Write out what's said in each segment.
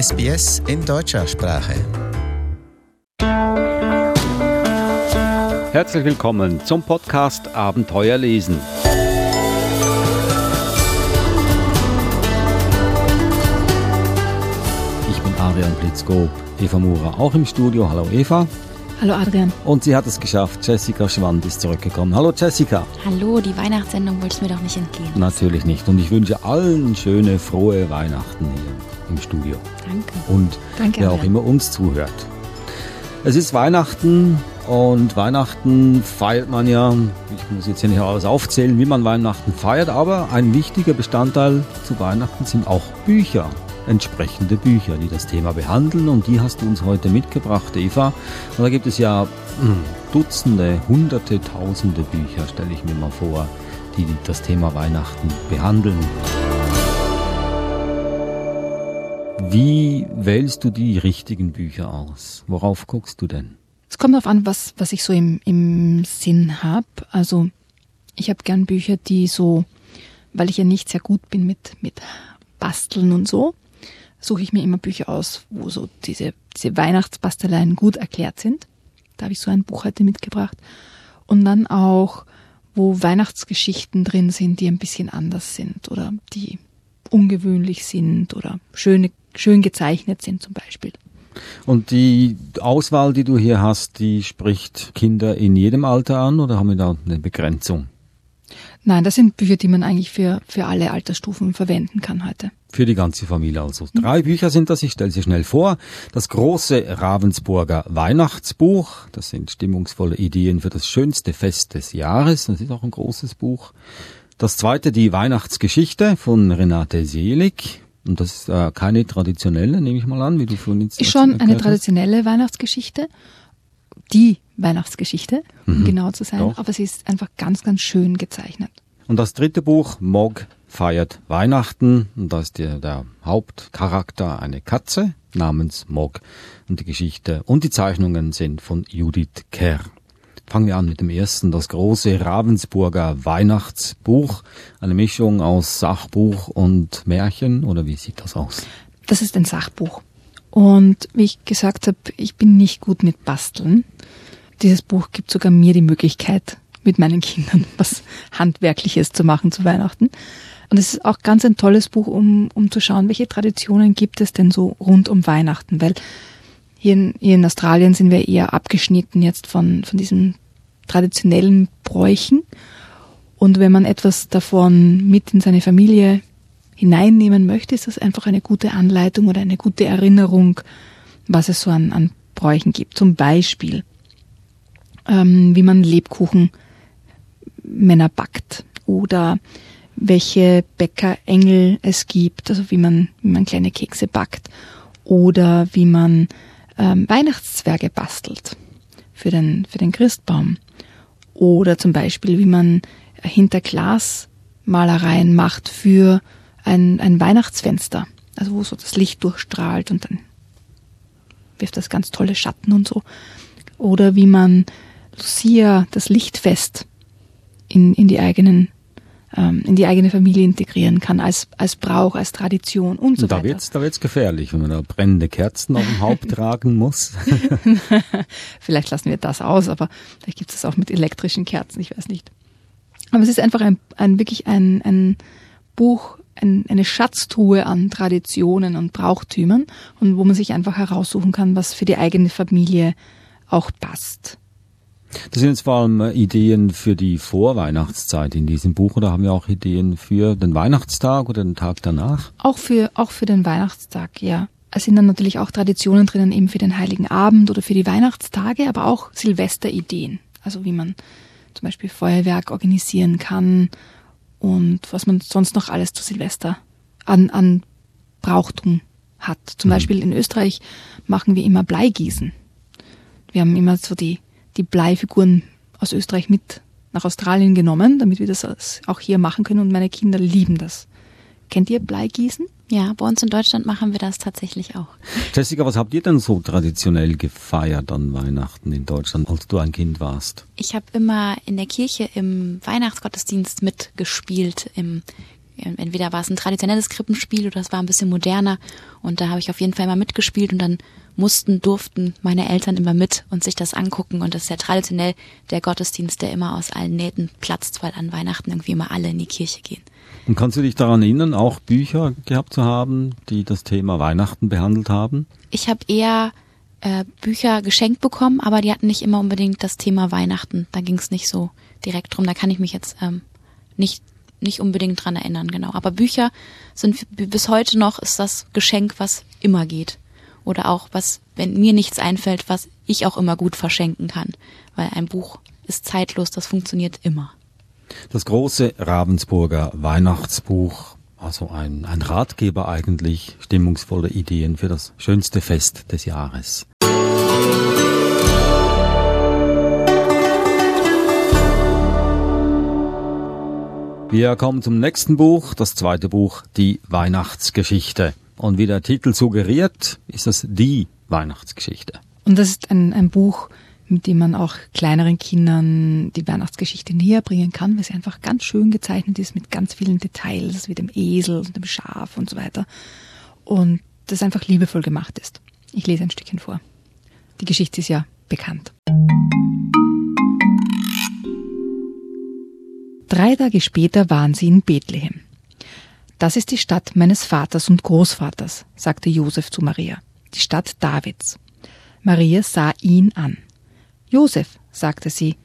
SBS in deutscher Sprache. Herzlich willkommen zum Podcast Abenteuer lesen. Ich bin Adrian Blitzkop, Eva Murer auch im Studio. Hallo Eva. Hallo Adrian. Und sie hat es geschafft. Jessica Schwand ist zurückgekommen. Hallo Jessica. Hallo, die Weihnachtssendung wolltest du mir doch nicht entgehen. Natürlich nicht. Und ich wünsche allen schöne, frohe Weihnachten hier im Studio. Danke. Und Danke, wer auch immer uns zuhört. Es ist Weihnachten und Weihnachten feiert man ja, ich muss jetzt hier nicht alles aufzählen, wie man Weihnachten feiert, aber ein wichtiger Bestandteil zu Weihnachten sind auch Bücher, entsprechende Bücher, die das Thema behandeln und die hast du uns heute mitgebracht, Eva. Und da gibt es ja hm, Dutzende, Hunderte, Tausende Bücher, stelle ich mir mal vor, die das Thema Weihnachten behandeln. Wie wählst du die richtigen Bücher aus? Worauf guckst du denn? Es kommt darauf an, was, was ich so im, im Sinn habe. Also ich habe gern Bücher, die so, weil ich ja nicht sehr gut bin mit, mit Basteln und so, suche ich mir immer Bücher aus, wo so diese, diese Weihnachtsbasteleien gut erklärt sind. Da habe ich so ein Buch heute mitgebracht. Und dann auch, wo Weihnachtsgeschichten drin sind, die ein bisschen anders sind oder die ungewöhnlich sind oder schöne, schön gezeichnet sind zum Beispiel. Und die Auswahl, die du hier hast, die spricht Kinder in jedem Alter an oder haben wir da eine Begrenzung? Nein, das sind Bücher, die man eigentlich für, für alle Altersstufen verwenden kann heute. Für die ganze Familie also. Drei Bücher sind das, ich stelle sie schnell vor. Das große Ravensburger Weihnachtsbuch, das sind stimmungsvolle Ideen für das schönste Fest des Jahres, das ist auch ein großes Buch. Das zweite, die Weihnachtsgeschichte von Renate Selig. Und das ist äh, keine traditionelle, nehme ich mal an, wie du vorhin jetzt Ist schon eine traditionelle Weihnachtsgeschichte. Die Weihnachtsgeschichte, um Mhm, genau zu sein. doch. Aber sie ist einfach ganz, ganz schön gezeichnet. Und das dritte Buch, Mog feiert Weihnachten. Und da ist der, der Hauptcharakter eine Katze namens Mog. Und die Geschichte und die Zeichnungen sind von Judith Kerr. Fangen wir an mit dem ersten, das große Ravensburger Weihnachtsbuch. Eine Mischung aus Sachbuch und Märchen, oder wie sieht das aus? Das ist ein Sachbuch. Und wie ich gesagt habe, ich bin nicht gut mit Basteln. Dieses Buch gibt sogar mir die Möglichkeit, mit meinen Kindern was Handwerkliches zu machen zu Weihnachten. Und es ist auch ganz ein tolles Buch, um, um zu schauen, welche Traditionen gibt es denn so rund um Weihnachten. Weil hier in, hier in Australien sind wir eher abgeschnitten jetzt von, von diesen traditionellen Bräuchen. Und wenn man etwas davon mit in seine Familie hineinnehmen möchte, ist das einfach eine gute Anleitung oder eine gute Erinnerung, was es so an, an Bräuchen gibt. Zum Beispiel, ähm, wie man Lebkuchen Männer backt oder welche Bäckerengel es gibt, also wie man, wie man kleine Kekse backt oder wie man ähm, Weihnachtszwerge bastelt für den, für den Christbaum oder zum Beispiel, wie man hinter Glasmalereien macht für ein, ein Weihnachtsfenster, also wo so das Licht durchstrahlt und dann wirft das ganz tolle Schatten und so. Oder wie man Lucia, das Lichtfest, in, in die eigenen ähm, in die eigene Familie integrieren kann, als, als Brauch, als Tradition und so da weiter. wird's, da wird's gefährlich, wenn man da brennende Kerzen auf dem Haupt tragen muss. Vielleicht lassen wir das aus, aber vielleicht gibt es das auch mit elektrischen Kerzen, ich weiß nicht. Aber es ist einfach ein, ein wirklich ein, ein Buch, ein, eine Schatztruhe an Traditionen und Brauchtümern und wo man sich einfach heraussuchen kann, was für die eigene Familie auch passt. Das sind jetzt vor allem äh, Ideen für die Vorweihnachtszeit in diesem Buch oder haben wir auch Ideen für den Weihnachtstag oder den Tag danach? Auch für, auch für den Weihnachtstag, ja. Es sind dann natürlich auch Traditionen drinnen eben für den Heiligen Abend oder für die Weihnachtstage, aber auch Silvesterideen. Also wie man zum Beispiel Feuerwerk organisieren kann und was man sonst noch alles zu Silvester an, an Brauchtum hat. Zum Beispiel in Österreich machen wir immer Bleigießen. Wir haben immer so die, die Bleifiguren aus Österreich mit nach Australien genommen, damit wir das auch hier machen können und meine Kinder lieben das. Kennt ihr Bleigießen? Ja, bei uns in Deutschland machen wir das tatsächlich auch. Jessica, was habt ihr denn so traditionell gefeiert an Weihnachten in Deutschland, als du ein Kind warst? Ich habe immer in der Kirche im Weihnachtsgottesdienst mitgespielt, im Entweder war es ein traditionelles Krippenspiel oder es war ein bisschen moderner. Und da habe ich auf jeden Fall immer mitgespielt und dann mussten, durften meine Eltern immer mit und sich das angucken. Und das ist ja traditionell der Gottesdienst, der immer aus allen Nähten platzt, weil an Weihnachten irgendwie immer alle in die Kirche gehen. Und kannst du dich daran erinnern, auch Bücher gehabt zu haben, die das Thema Weihnachten behandelt haben? Ich habe eher äh, Bücher geschenkt bekommen, aber die hatten nicht immer unbedingt das Thema Weihnachten. Da ging es nicht so direkt drum. Da kann ich mich jetzt ähm, nicht nicht unbedingt dran erinnern, genau. Aber Bücher sind bis heute noch ist das Geschenk, was immer geht. Oder auch was, wenn mir nichts einfällt, was ich auch immer gut verschenken kann. Weil ein Buch ist zeitlos, das funktioniert immer. Das große Ravensburger Weihnachtsbuch, also ein, ein Ratgeber eigentlich, stimmungsvolle Ideen für das schönste Fest des Jahres. Wir kommen zum nächsten Buch, das zweite Buch, die Weihnachtsgeschichte. Und wie der Titel suggeriert, ist das die Weihnachtsgeschichte. Und das ist ein, ein Buch, mit dem man auch kleineren Kindern die Weihnachtsgeschichte näher bringen kann, weil sie einfach ganz schön gezeichnet ist mit ganz vielen Details, wie dem Esel und dem Schaf und so weiter. Und das einfach liebevoll gemacht ist. Ich lese ein Stückchen vor. Die Geschichte ist ja bekannt. Drei Tage später waren sie in Bethlehem. Das ist die Stadt meines Vaters und Großvaters, sagte Josef zu Maria, die Stadt Davids. Maria sah ihn an. Josef, sagte sie,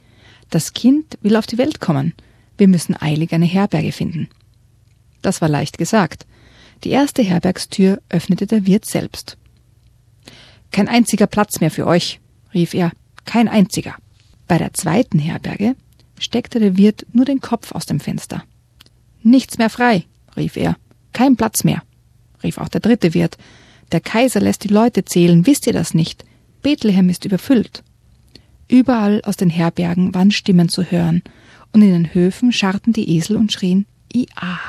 das Kind will auf die Welt kommen. Wir müssen eilig eine Herberge finden. Das war leicht gesagt. Die erste Herbergstür öffnete der Wirt selbst. Kein einziger Platz mehr für euch, rief er, kein einziger. Bei der zweiten Herberge steckte der Wirt nur den Kopf aus dem Fenster. Nichts mehr frei, rief er. Kein Platz mehr, rief auch der dritte Wirt. Der Kaiser lässt die Leute zählen, wisst ihr das nicht? Bethlehem ist überfüllt. Überall aus den Herbergen waren Stimmen zu hören, und in den Höfen scharrten die Esel und schrien Ia.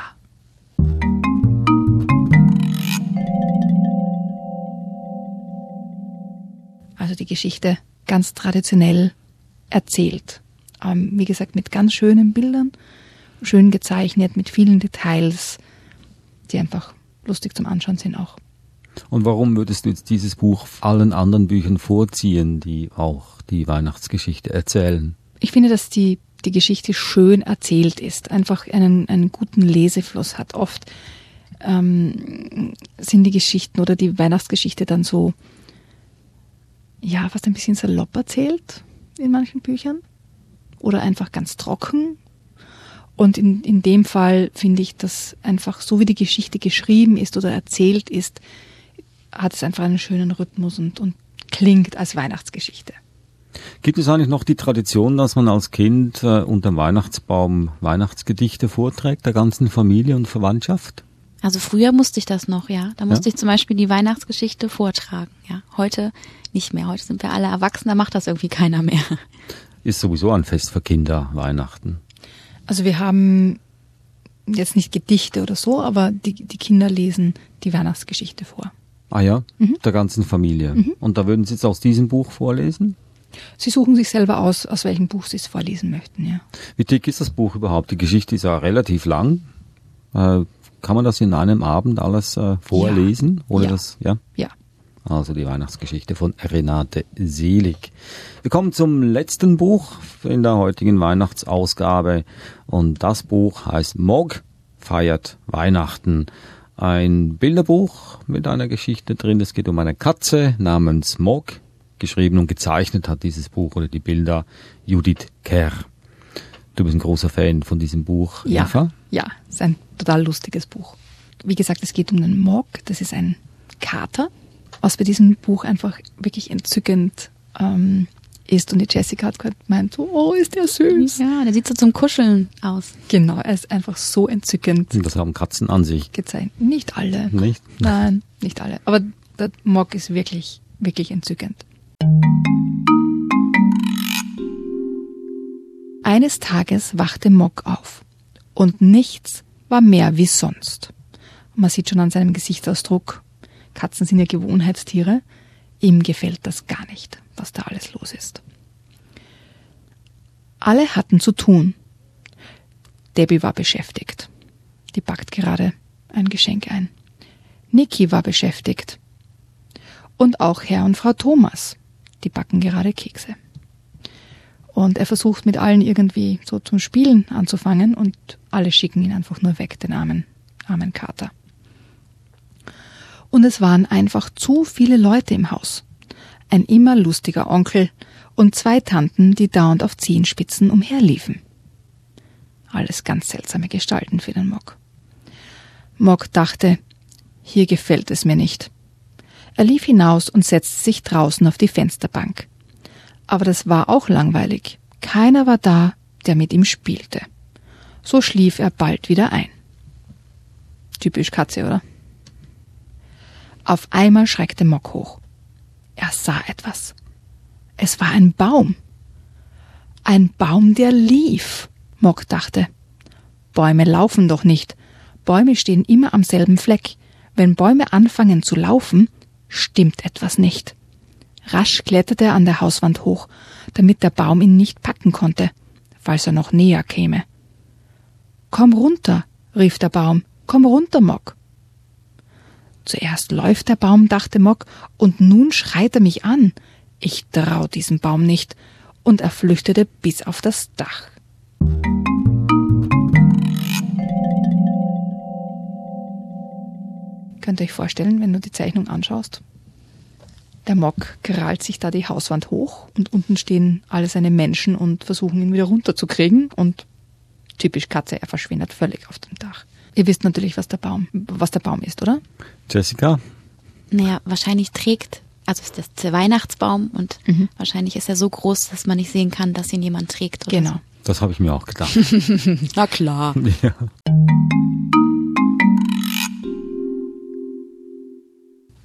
Also die Geschichte ganz traditionell erzählt ähm, wie gesagt, mit ganz schönen Bildern, schön gezeichnet, mit vielen Details, die einfach lustig zum Anschauen sind auch. Und warum würdest du jetzt dieses Buch allen anderen Büchern vorziehen, die auch die Weihnachtsgeschichte erzählen? Ich finde, dass die, die Geschichte schön erzählt ist, einfach einen, einen guten Lesefluss hat. Oft ähm, sind die Geschichten oder die Weihnachtsgeschichte dann so, ja, fast ein bisschen salopp erzählt in manchen Büchern oder einfach ganz trocken. Und in, in dem Fall finde ich, dass einfach so wie die Geschichte geschrieben ist oder erzählt ist, hat es einfach einen schönen Rhythmus und, und klingt als Weihnachtsgeschichte. Gibt es eigentlich noch die Tradition, dass man als Kind äh, unter dem Weihnachtsbaum Weihnachtsgedichte vorträgt, der ganzen Familie und Verwandtschaft? Also früher musste ich das noch, ja. Da musste ja? ich zum Beispiel die Weihnachtsgeschichte vortragen, ja. Heute nicht mehr. Heute sind wir alle erwachsen, da macht das irgendwie keiner mehr ist sowieso ein Fest für Kinder, Weihnachten. Also wir haben jetzt nicht Gedichte oder so, aber die, die Kinder lesen die Weihnachtsgeschichte vor. Ah ja, mhm. der ganzen Familie. Mhm. Und da würden Sie jetzt aus diesem Buch vorlesen? Sie suchen sich selber aus, aus welchem Buch Sie es vorlesen möchten, ja. Wie dick ist das Buch überhaupt? Die Geschichte ist ja relativ lang. Äh, kann man das in einem Abend alles äh, vorlesen? Ja. Oder ja. das, ja? Ja also die Weihnachtsgeschichte von Renate Selig. Wir kommen zum letzten Buch in der heutigen Weihnachtsausgabe und das Buch heißt Mog feiert Weihnachten. Ein Bilderbuch mit einer Geschichte drin. Es geht um eine Katze namens Mog. Geschrieben und gezeichnet hat dieses Buch oder die Bilder Judith Kerr. Du bist ein großer Fan von diesem Buch, ja, Eva? Ja, es ist ein total lustiges Buch. Wie gesagt, es geht um den Mog. Das ist ein Kater, was bei diesem Buch einfach wirklich entzückend ähm, ist. Und die Jessica hat gerade gemeint, so, oh, ist der süß. Ja, der sieht so zum Kuscheln aus. Genau, er ist einfach so entzückend. Und das haben Katzen an sich. Gezeichnet. Nicht alle. Nicht? Nein, nicht alle. Aber der Mock ist wirklich, wirklich entzückend. Eines Tages wachte Mock auf und nichts war mehr wie sonst. Man sieht schon an seinem Gesichtsausdruck, Katzen sind ja Gewohnheitstiere. Ihm gefällt das gar nicht, was da alles los ist. Alle hatten zu tun. Debbie war beschäftigt. die packt gerade ein Geschenk ein. Niki war beschäftigt. Und auch Herr und Frau Thomas, die backen gerade Kekse. Und er versucht mit allen irgendwie so zum Spielen anzufangen und alle schicken ihn einfach nur weg, den armen, armen Kater. Und es waren einfach zu viele Leute im Haus. Ein immer lustiger Onkel und zwei Tanten, die dauernd auf Zehenspitzen umherliefen. Alles ganz seltsame Gestalten für den Mock. Mock dachte, hier gefällt es mir nicht. Er lief hinaus und setzte sich draußen auf die Fensterbank. Aber das war auch langweilig. Keiner war da, der mit ihm spielte. So schlief er bald wieder ein. Typisch Katze, oder? Auf einmal schreckte Mock hoch. Er sah etwas. Es war ein Baum. Ein Baum, der lief. Mock dachte. Bäume laufen doch nicht. Bäume stehen immer am selben Fleck. Wenn Bäume anfangen zu laufen, stimmt etwas nicht. Rasch kletterte er an der Hauswand hoch, damit der Baum ihn nicht packen konnte, falls er noch näher käme. Komm runter, rief der Baum, komm runter, Mock. Zuerst läuft der Baum, dachte Mock, und nun schreit er mich an. Ich trau diesem Baum nicht, und er flüchtete bis auf das Dach. Könnt ihr euch vorstellen, wenn du die Zeichnung anschaust? Der Mock krallt sich da die Hauswand hoch und unten stehen alle seine Menschen und versuchen ihn wieder runterzukriegen und typisch Katze, er verschwindet völlig auf dem Dach. Ihr wisst natürlich, was der Baum, was der Baum ist, oder? Jessica? Naja, wahrscheinlich trägt, also ist das der Weihnachtsbaum und Mhm. wahrscheinlich ist er so groß, dass man nicht sehen kann, dass ihn jemand trägt. Oder Genau. Das habe ich mir auch gedacht. So. Na klar. ja.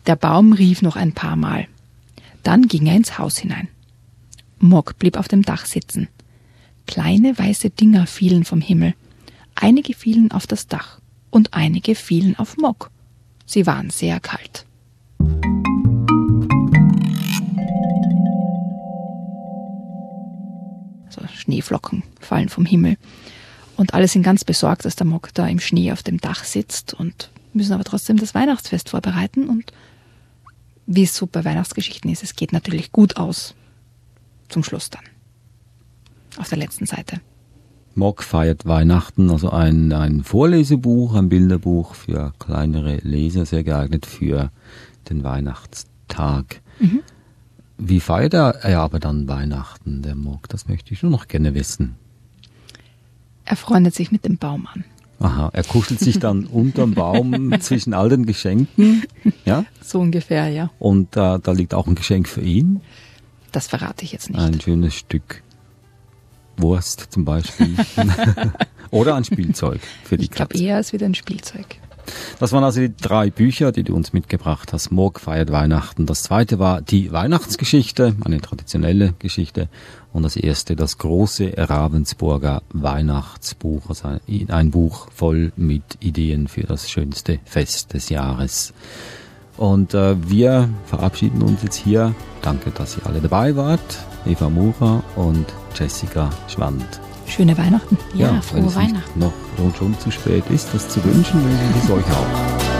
Der Baum rief noch ein paar Mal. Dann ging er ins Haus hinein. Mock blieb auf dem Dach sitzen. Kleine weiße Dinger fielen vom Himmel. Einige fielen auf das Dach und einige fielen auf Mock. Sie waren sehr kalt. So Schneeflocken fallen vom Himmel. Und alle sind ganz besorgt, dass der Mock da im Schnee auf dem Dach sitzt und müssen aber trotzdem das Weihnachtsfest vorbereiten. Und wie es so bei Weihnachtsgeschichten ist, es geht natürlich gut aus. Zum Schluss dann. Auf der letzten Seite. Mock feiert Weihnachten, also ein, ein Vorlesebuch, ein Bilderbuch für kleinere Leser, sehr geeignet für den Weihnachtstag. Wie feiert er er aber dann Weihnachten, der Mock? Das möchte ich nur noch gerne wissen. Er freundet sich mit dem Baum an. Aha, er kuschelt sich dann unterm Baum zwischen all den Geschenken, ja? So ungefähr, ja. Und äh, da liegt auch ein Geschenk für ihn, Das verrate ich jetzt nicht. ein schönes Stück Wurst zum Beispiel. Oder ein Spielzeug für die ich glaube Katze. eher, es wird ein Spielzeug. Das waren also die drei Bücher, die du uns mitgebracht hast. Morg feiert Weihnachten. Das zweite war die Weihnachtsgeschichte, eine traditionelle Geschichte. Und das erste, das große Ravensburger Weihnachtsbuch, also ein Buch voll mit Ideen für das schönste Fest des Jahres. Und äh, wir verabschieden uns jetzt hier. Danke, dass ihr alle dabei wart. Eva Murer und Jessica Schwand. Schöne Weihnachten. Ja, wenn frohe Weihnachten. noch rundum zu spät ist, das zu wünschen, wünsche ich es euch auch.